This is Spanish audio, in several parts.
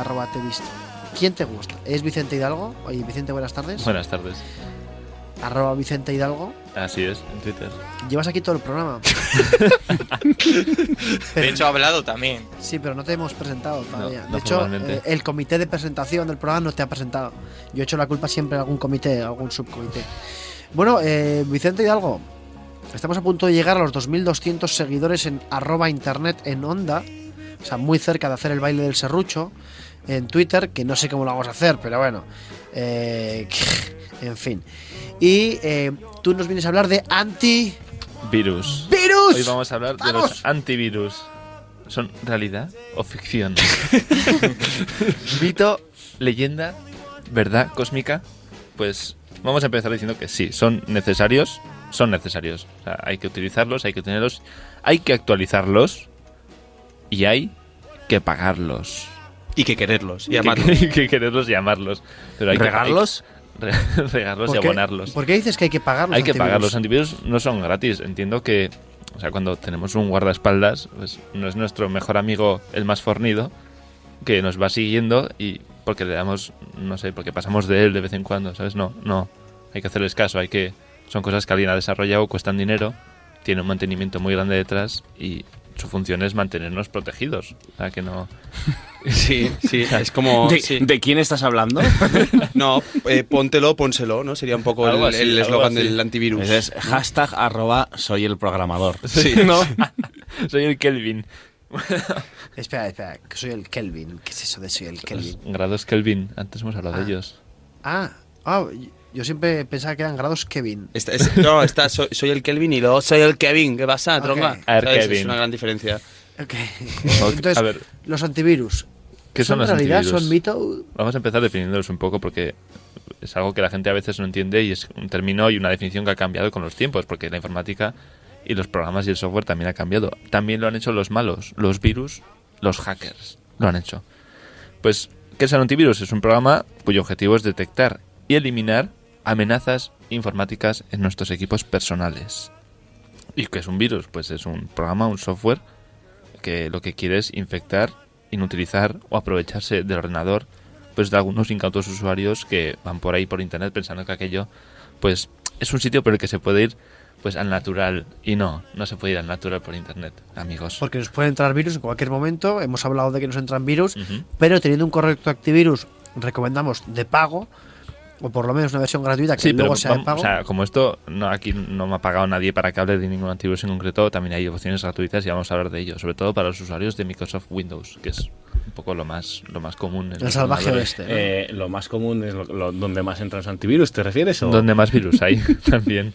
arroba te visto. ¿Quién te gusta? ¿Es Vicente Hidalgo? Oye, Vicente, buenas tardes. Buenas tardes. Arroba Vicente Hidalgo. Así es, en Twitter. Llevas aquí todo el programa. De hecho, ha hablado también. Sí, pero no te hemos presentado todavía. no de hecho, eh, el comité de presentación del programa no te ha presentado. Yo he hecho la culpa siempre a algún comité, a algún subcomité. Bueno, eh, Vicente Hidalgo, estamos a punto de llegar a los 2.200 seguidores en arroba internet en onda. O sea, muy cerca de hacer el baile del serrucho en Twitter, que no sé cómo lo vamos a hacer, pero bueno. eh, en fin. Y eh, tú nos vienes a hablar de anti... Virus. ¡Virus! Hoy vamos a hablar de los antivirus. ¿Son realidad o ficción? Mito, leyenda, verdad cósmica. Pues vamos a empezar diciendo que sí, son necesarios. Son necesarios. O sea, hay que utilizarlos, hay que tenerlos, hay que actualizarlos y hay que pagarlos. Y que quererlos. Y Y amarlos. que, que quererlos y amarlos. Pero hay que- ¿Regarlos? hay que- re- regarlos y ¿Por qué- abonarlos. ¿Por qué dices que hay que pagar los Hay que antivirus? pagar, los antivirus no son gratis. Entiendo que, o sea, cuando tenemos un guardaespaldas, pues no es nuestro mejor amigo el más fornido, que nos va siguiendo y porque le damos, no sé, porque pasamos de él de vez en cuando, ¿sabes? No, no. Hay que hacerles caso, hay que. Son cosas que alguien ha desarrollado, cuestan dinero, tiene un mantenimiento muy grande detrás y su función es mantenernos protegidos. O sea, que no. Sí, sí, es como... ¿De, sí. de quién estás hablando? No, eh, póntelo, pónselo, ¿no? Sería un poco el Algo eslogan del antivirus. Es hashtag arroba soy el programador. Sí, ¿No? Soy el Kelvin. Espera, espera, que soy el Kelvin. ¿Qué es eso de soy el Kelvin? Los grados Kelvin, antes hemos hablado Ah. de ellos. Ah, ah, yo siempre pensaba que eran grados Kevin. Está- es- no, está, soy, soy el Kelvin y luego soy el Kevin. ¿Qué pasa, Ok. tronga? A ver, ¿Sabes? Kevin. Es una gran diferencia. Entonces, a ver. los antivirus. ¿Qué son los realidad? antivirus? ¿Son mito? Vamos a empezar definiéndolos un poco porque es algo que la gente a veces no entiende y es un término y una definición que ha cambiado con los tiempos, porque la informática y los programas y el software también ha cambiado. También lo han hecho los malos, los virus, los hackers. Lo han hecho. Pues, ¿qué es el antivirus? Es un programa cuyo objetivo es detectar y eliminar amenazas informáticas en nuestros equipos personales. ¿Y qué es un virus? Pues es un programa, un software que lo que quiere es infectar, inutilizar o aprovecharse del ordenador pues de algunos incautos usuarios que van por ahí por internet pensando que aquello pues es un sitio por el que se puede ir pues al natural y no, no se puede ir al natural por internet, amigos. Porque nos pueden entrar virus en cualquier momento. Hemos hablado de que nos entran virus, Ujú. pero teniendo un correcto antivirus, recomendamos de pago, o por lo menos una versión gratuita que Sí, pero luego sea de pago. o sea, como esto no aquí no me ha pagado nadie para que hable de ningún antivirus en concreto, también hay opciones gratuitas y vamos a hablar de ello, sobre todo para los usuarios de Microsoft Windows, que es un poco lo más lo más común en el salvaje oeste. ¿no? Eh, lo más común es lo, lo- donde más entran los antivirus, ¿te refieres? O? donde más virus hay también.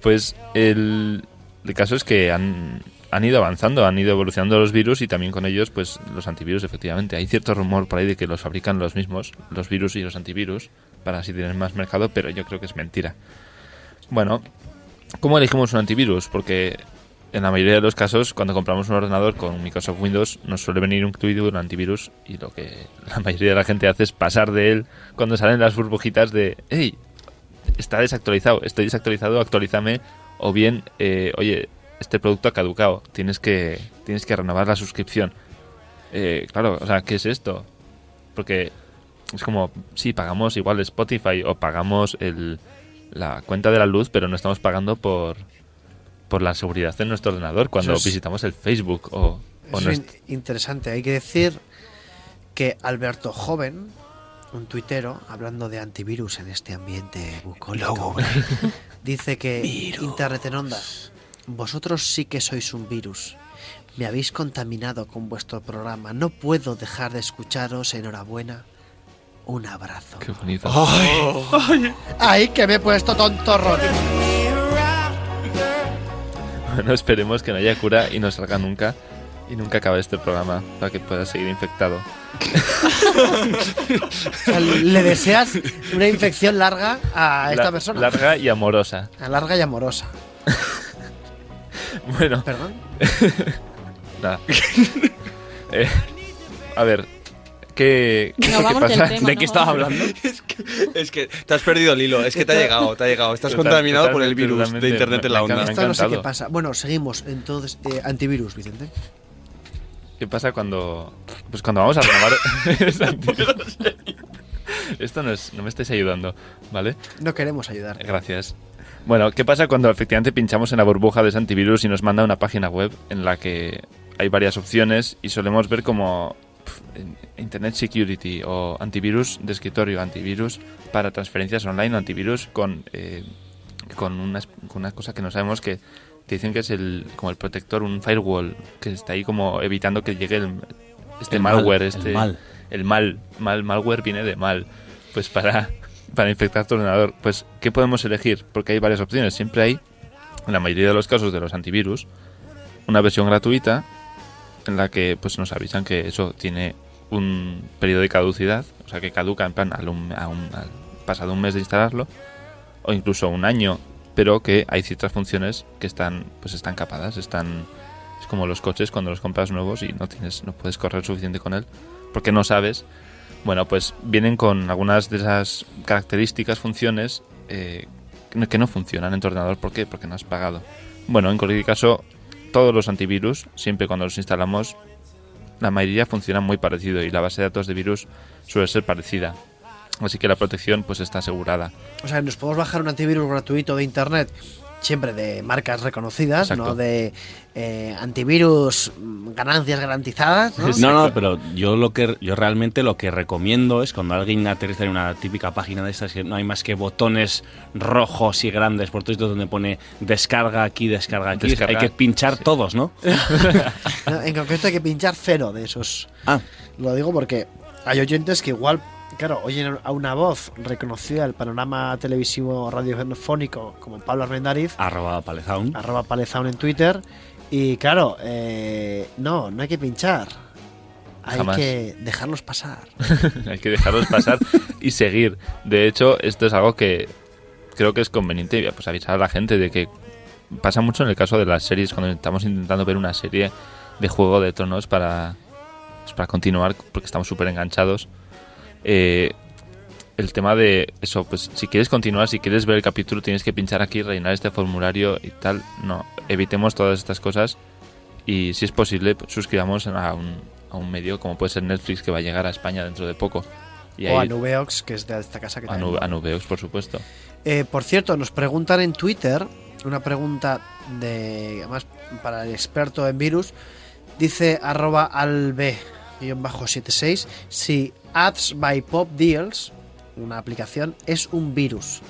Pues el, el caso es que han, han ido avanzando, han ido evolucionando los virus y también con ellos pues los antivirus efectivamente. Hay cierto rumor por ahí de que los fabrican los mismos, los virus y los antivirus, para así tener más mercado, pero yo creo que es mentira. Bueno, ¿cómo elegimos un antivirus? Porque en la mayoría de los casos, cuando compramos un ordenador con Microsoft Windows, nos suele venir incluido un antivirus y lo que la mayoría de la gente hace es pasar de él cuando salen las burbujitas de, hey, está desactualizado, estoy desactualizado, actualízame, o bien, eh, oye, este producto ha caducado, tienes que, tienes que renovar la suscripción. Eh, claro, o sea, ¿qué es esto? Porque es como, sí, pagamos igual Spotify o pagamos el, la cuenta de la luz, pero no estamos pagando por, por la seguridad de nuestro ordenador cuando es- visitamos el Facebook o, o Eso es nuestro- in- interesante. Hay que decir que Alberto Joven, un tuitero, hablando de antivirus en este ambiente bucólico, dice que Internet en ondas, vosotros sí que sois un virus. Me habéis contaminado con vuestro programa. No puedo dejar de escucharos. Enhorabuena. Un abrazo. Qué bonito. ¡Ay, que me he puesto tontorrón! Bueno, esperemos que no haya cura y no salga nunca y nunca acabe este programa para que pueda seguir infectado. O sea, le deseas una infección larga a esta La- persona. Larga y amorosa. Larga y amorosa. Bueno, Perdón. nada. Eh, a ver, ¿qué, No, que pasa? tema. ¿De qué estaba hablando? Es que, es que te has perdido el hilo, es que te ha llegado, te ha llegado. Estás Total- contaminado por el virus de internet en la onda. encanta. Esto no sé qué encantado. pasa. Bueno, seguimos. Entonces, eh, antivirus, Vicente. ¿Qué pasa cuando. Pues cuando vamos a renovar. Esto no, es, no me estáis ayudando, ¿vale? No queremos ayudar. Gracias. Bueno, ¿qué pasa cuando efectivamente pinchamos en la burbuja de ese antivirus y nos manda una página web en la que hay varias opciones y solemos ver como Internet Security o antivirus de escritorio, antivirus para transferencias online, antivirus con, eh, con, una, con una cosa que no sabemos que, que dicen que es el, como el protector, un firewall, que está ahí como evitando que llegue el, este El mal, malware, el este mal. el mal, mal, malware viene de mal, pues para, para infectar tu ordenador. Pues, ¿qué podemos elegir? Porque hay varias opciones. Siempre hay, en la mayoría de los casos de los antivirus, una versión gratuita en la que pues nos avisan que eso tiene un periodo de caducidad, o sea que caduca en plan al, un- a un- al pasado un mes de instalarlo, o incluso un año, pero que hay ciertas funciones que están pues están capadas, están es como los coches cuando los compras nuevos y no tienes no puedes correr suficiente con él porque no sabes. Bueno, pues vienen con algunas de esas características, funciones eh, que no- funcionan en tu ordenador. ¿Por qué? Porque no has pagado. Bueno, en cualquier caso, todos los antivirus, siempre cuando los instalamos, la mayoría funcionan muy parecido y la base de datos de virus suele ser parecida. Así que la protección pues está asegurada. O sea, nos podemos bajar un antivirus gratuito de internet, siempre de marcas reconocidas, Exacto. no de eh, antivirus ganancias garantizadas. ¿no? No, no, pero yo lo que yo realmente lo que recomiendo es cuando alguien aterriza en una típica página de estas que no hay más que botones rojos y grandes por todo esto donde pone descarga aquí, descarga aquí, Descarga, hay que pinchar sí. todos, ¿no? No, En concreto hay que pinchar cero de esos. Ah, Lo digo porque hay oyentes que igual, claro, oyen a una voz reconocida del panorama televisivo radiofónico como Pablo Armendariz, arroba palezaun. arroba palezaun en Twitter, y claro, eh, no, no hay que pinchar. Hay Jamás. que dejarlos pasar. Hay que dejarlos pasar y seguir. De hecho, esto es algo que creo que es conveniente pues, avisar a la gente de que pasa mucho en el caso de las series, cuando estamos intentando ver una serie de Juego de Tronos para, pues, para continuar, porque estamos súper enganchados. Eh, el tema de eso, pues si quieres continuar, si quieres ver el capítulo, tienes que pinchar aquí, rellenar este formulario y tal. No, evitemos todas estas cosas y si es posible, pues, suscribamos a un, a un medio como puede ser Netflix que va a llegar a España dentro de poco. Y o a Nubeox, que es de esta casa que a, también- Nu- a Nubeox, por supuesto. Eh, por cierto, nos preguntan en Twitter una pregunta de además para el experto en virus. Dice arroba alb-76 si Ads by Pop Deals, una aplicación, es un virus.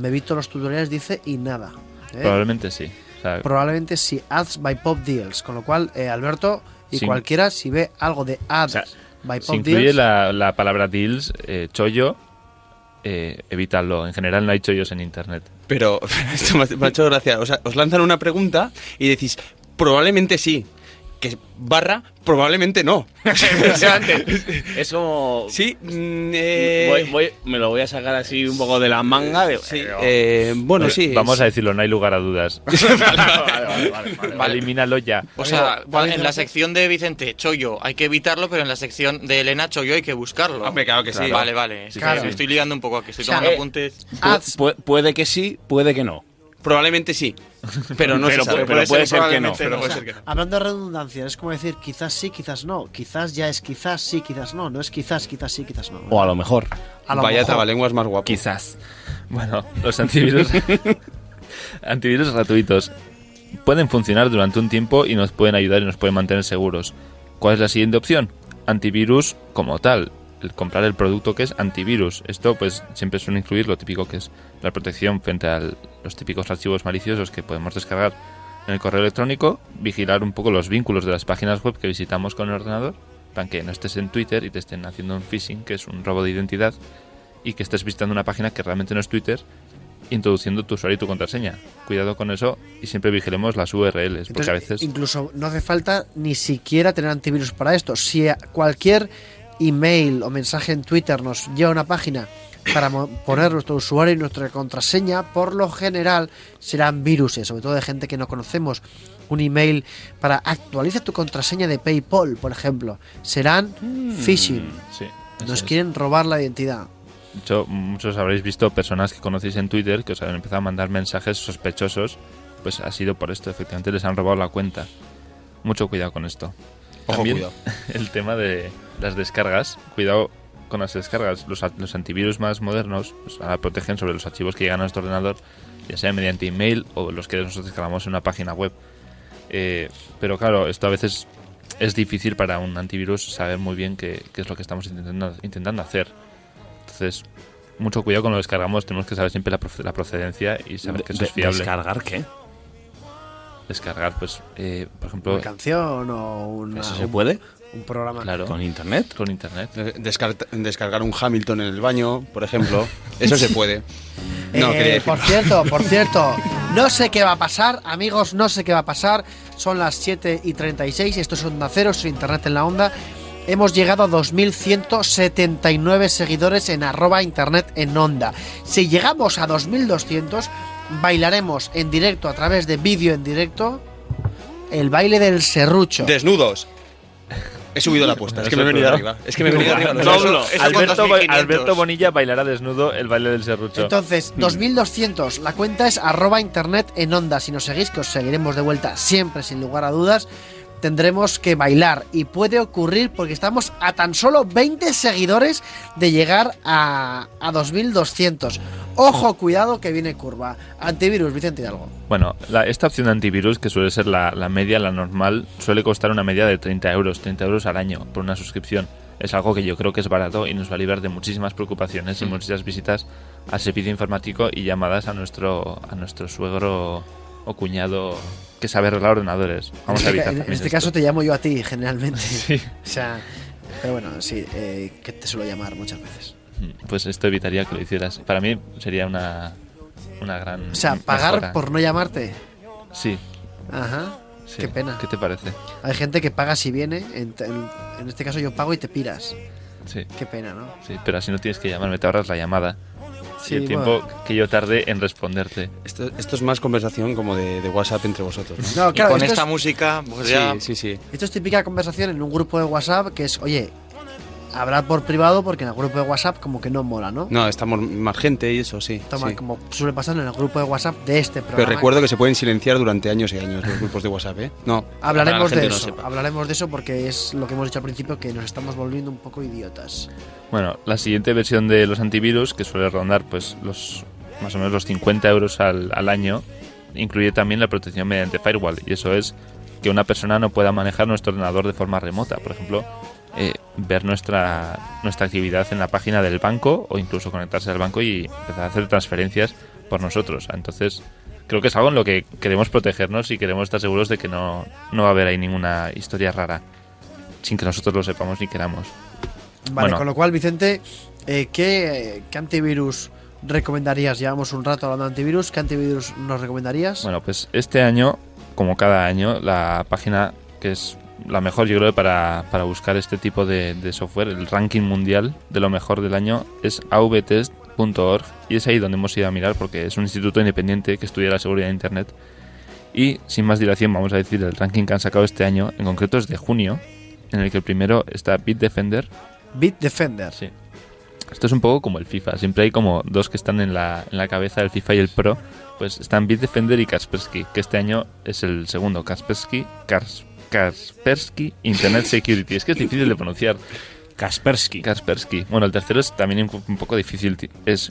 Me he visto los tutoriales, dice, y nada. ¿eh? Probablemente sí. O sea, Probablemente sí, Ads by Pop Deals. Con lo cual, eh, Alberto y cualquiera, si ve algo de Ads O sea, by si Pop incluye Deals, la, la palabra deals, eh, chollo, eh, evítalo. En general no hay chollos en internet. Pero esto me ha- me ha hecho gracia. O sea, os lanzan una pregunta y decís, probablemente sí. Que barra, probablemente no. Es como... Sí, mm, eh, Voy- voy- me lo voy a sacar así un poco de la manga. De, sí, eh, bueno, sí. Vamos a decirlo, no hay lugar a dudas. vale, vale, vale, vale, vale. Elimínalo ya. O sea, en la sección de Vicente Chollo hay que evitarlo, pero en la sección de Elena Chollo hay que buscarlo. Hombre, claro que sí. Vale, vale. Es que Claro. me estoy liando un poco aquí, estoy O sea, tomando eh, apuntes. Puede que sí, puede que no. Probablemente sí. Pero no Pero se sabe. puede- pero puede ser que no. O puede sea, ser que no. Hablando de redundancia, es como decir quizás sí, quizás no. Quizás ya es quizás sí, quizás no. No es quizás, quizás sí, quizás no. O a lo mejor. A lo Vaya mejor. trabalenguas más guapo. Quizás. Bueno, los antivirus, antivirus gratuitos pueden funcionar durante un tiempo y nos pueden ayudar y nos pueden mantener seguros. ¿Cuál es la siguiente opción? Antivirus como tal. El comprar el producto que es antivirus. Esto pues siempre suele incluir lo típico que es la protección frente a los típicos archivos maliciosos que podemos descargar en el correo electrónico, vigilar un poco los vínculos de las páginas web que visitamos con el ordenador, para que no estés en Twitter y te estén haciendo un phishing, que es un robo de identidad, y que estés visitando una página que realmente no es Twitter, introduciendo tu usuario y tu contraseña. Cuidado con eso y siempre vigilemos las URLs, porque a veces... incluso no hace falta ni siquiera tener antivirus para esto. Si cualquier email o mensaje en Twitter nos lleva a una página para mo- poner nuestro usuario y nuestra contraseña, por lo general serán viruses, sobre todo de gente que no conocemos. Un email para actualiza tu contraseña de PayPal, por ejemplo, serán phishing. Sí, Nos es. quieren robar la identidad. De hecho, muchos habréis visto personas que conocéis en Twitter que os han empezado a mandar mensajes sospechosos. Pues ha sido por esto, efectivamente les han robado la cuenta. Mucho cuidado con esto. Ojo, También cuidado. el tema de las descargas. Cuidado con las descargas. Los, los antivirus más modernos pues, ahora protegen sobre los archivos que llegan a nuestro ordenador, ya sea mediante email o los que nosotros descargamos en una página web. Eh, pero claro, esto a veces es difícil para un antivirus saber muy bien qué, qué es lo que estamos intentando, intentando hacer. Entonces, mucho cuidado cuando lo descargamos. Tenemos que saber siempre la, la procedencia y saber que eso De- es fiable. ¿Descargar qué? Descargar, pues, eh, por ejemplo, Una canción o una- ¿Eso se puede? Un programa. claro, ¿Con internet? con internet. Descar- descargar un Hamilton en el baño, por ejemplo. Eso se puede. No, Eh, por cierto, por cierto, no sé qué va a pasar, amigos, no sé qué va a pasar. Son las 7 y 36, esto es Onda Cero, soy Internet en la Onda. Hemos llegado a 2.179 seguidores en arroba Internet en Onda. Si llegamos a 2.200, bailaremos en directo, a través de vídeo en directo, el baile del serrucho. Desnudos. He subido la apuesta. Es que me he venido arriba. Es que me he venido arriba. No, No, eso- no. eso con Alberto, 2500. Alberto Bonilla bailará desnudo el baile del serrucho. Entonces, 2200, la cuenta es arroba internet en onda. Si nos seguís, que os seguiremos de vuelta siempre, sin lugar a dudas, tendremos que bailar. Y puede ocurrir porque estamos a tan solo 20 seguidores de llegar a, a 2200. Ojo, cuidado que viene curva. Antivirus, Vicente Hidalgo. Bueno, la- esta opción de antivirus, que suele ser la, la media, la normal, suele costar una media de 30 euros, 30 euros al año por una suscripción. Es algo que yo creo que es barato y nos va a librar de muchísimas preocupaciones y muchas visitas al servicio informático y llamadas a nuestro, a nuestro suegro o cuñado que sabe arreglar ordenadores. Vamos a este, evitar en este esto. caso te llamo yo a ti, generalmente. Sí. O sea, pero bueno, sí, eh, que te suelo llamar muchas veces. Pues esto evitaría que lo hicieras. Para mí sería una, una gran. O sea, pagar por no llamarte. Sí, Ajá. sí. Qué pena. ¿Qué te parece? Hay gente que paga si viene. En, en- en este caso yo pago y te piras. Sí, Qué pena, ¿no? sí, pero así no tienes que llamarme, te ahorras la llamada. Sí, y el tiempo bueno. que yo tarde en responderte. Esto, esto es más conversación como de, de WhatsApp entre vosotros. ¿no? No, Y claro, con esto, esta es, música, pues ya. Sí, sí, sí. esto es típica conversación en un grupo de WhatsApp que es, oye, hablar por privado porque en el grupo de WhatsApp como que no mola, ¿no? No, estamos más gente y eso, sí. Toma, sí. como suele pasar en el grupo de WhatsApp de este programa. Pero recuerdo que se pueden silenciar durante años y años los grupos de WhatsApp, ¿eh? No. Hablaremos de no eso, hablaremos de eso porque es lo que hemos dicho al principio, que nos estamos volviendo un poco idiotas. Bueno, la siguiente versión de los antivirus, que suele rondar pues los más o menos los 50 euros al, al año, incluye también la protección mediante firewall. Y eso es que una persona no pueda manejar nuestro ordenador de forma remota. Por ejemplo, eh, ver nuestra, nuestra actividad en la página del banco o incluso conectarse al banco y empezar a hacer transferencias por nosotros. Entonces, creo que es algo en lo que queremos protegernos y queremos estar seguros de que no, no va a haber ahí ninguna historia rara sin que nosotros lo sepamos ni queramos. Vale, Bueno. con lo cual, Vicente, eh, ¿qué, qué antivirus recomendarías? Llevamos un rato hablando de antivirus. ¿Qué antivirus nos recomendarías? Bueno, pues este año, como cada año, la página que es la mejor, yo creo, para, para buscar este tipo de, de software, el ranking mundial de lo mejor del año, es avtest.org y es ahí donde hemos ido a mirar porque es un instituto independiente que estudia la seguridad de Internet. Y sin más dilación, vamos a decir el ranking que han sacado este año, en concreto es de junio, en el que el primero está Bitdefender. Bitdefender. Sí. Esto es un poco como el FIFA. Siempre hay como dos que están en la, en la cabeza, el FIFA y el Pro. Pues están Bitdefender y Kaspersky, que este año es el segundo. Kaspersky, Kars- Kaspersky Internet Security. Es que es difícil de pronunciar. Kaspersky. Kaspersky. Bueno, el tercero es también un, un poco difícil. Es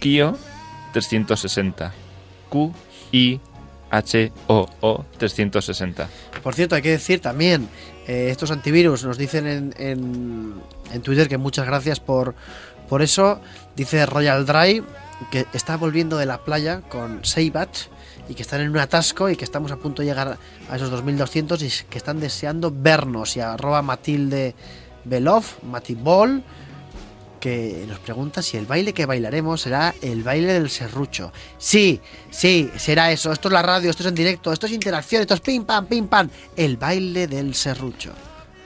Kio 360. Q I H O O 360. Por cierto, hay que decir también, eh, estos antivirus nos dicen en, en, en Twitter que muchas gracias por, por eso. Dice Royal Drive que está volviendo de la playa con Seibat y que están en un atasco y que estamos a punto de llegar a esos 2200 y que están deseando vernos. Y arroba Matilde Belov, Matibol, que nos pregunta si el baile que bailaremos será el baile del serrucho. Sí, sí, será eso. Esto es la radio, esto es en directo, esto es interacción, esto es pim pam, pim pam. El baile del serrucho.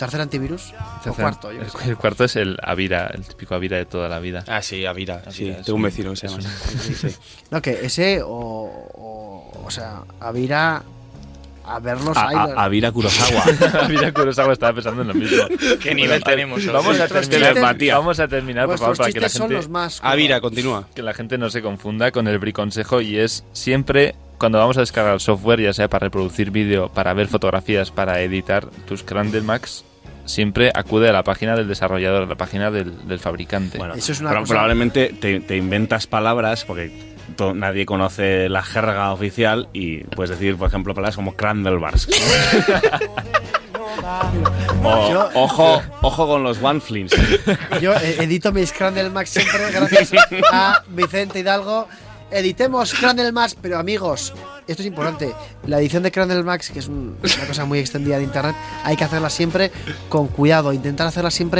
¿Tercer antivirus? O cuarto, yo el, el cuarto es el Avira, el típico Avira de toda la vida. Ah, sí, Avira. Sí, Avira, es tengo un vecino que se llama. Sí, sí. No, que ese o. O, o sea, a Vira. A vernos A, Avira Kurosawa. Avira Kurosawa estaba pensando en lo mismo. ¿Qué nivel tenemos? Vamos a terminar, chistes- vamos a terminar por favor, para que la son gente los más. Avira, continúa. que la gente no se confunda con el briconsejo y es siempre cuando vamos a descargar software, ya sea para reproducir vídeo, para ver fotografías, para editar tus Max, siempre acude a la página del desarrollador, a la página del, del fabricante. Bueno, Eso es una pero cosa- probablemente te, te inventas palabras porque to- nadie conoce la jerga oficial y puedes decir, por ejemplo, palabras como Crandelbars. o, Yo- ojo, ojo con los one flings. Yo eh, edito mis Crandall Max siempre gracias a Vicente Hidalgo. Editemos Crandall Max, pero amigos, esto es importante. La edición de Crandall Max, que es un- una cosa muy extendida de internet, hay que hacerla siempre con cuidado. Intentar hacerla siempre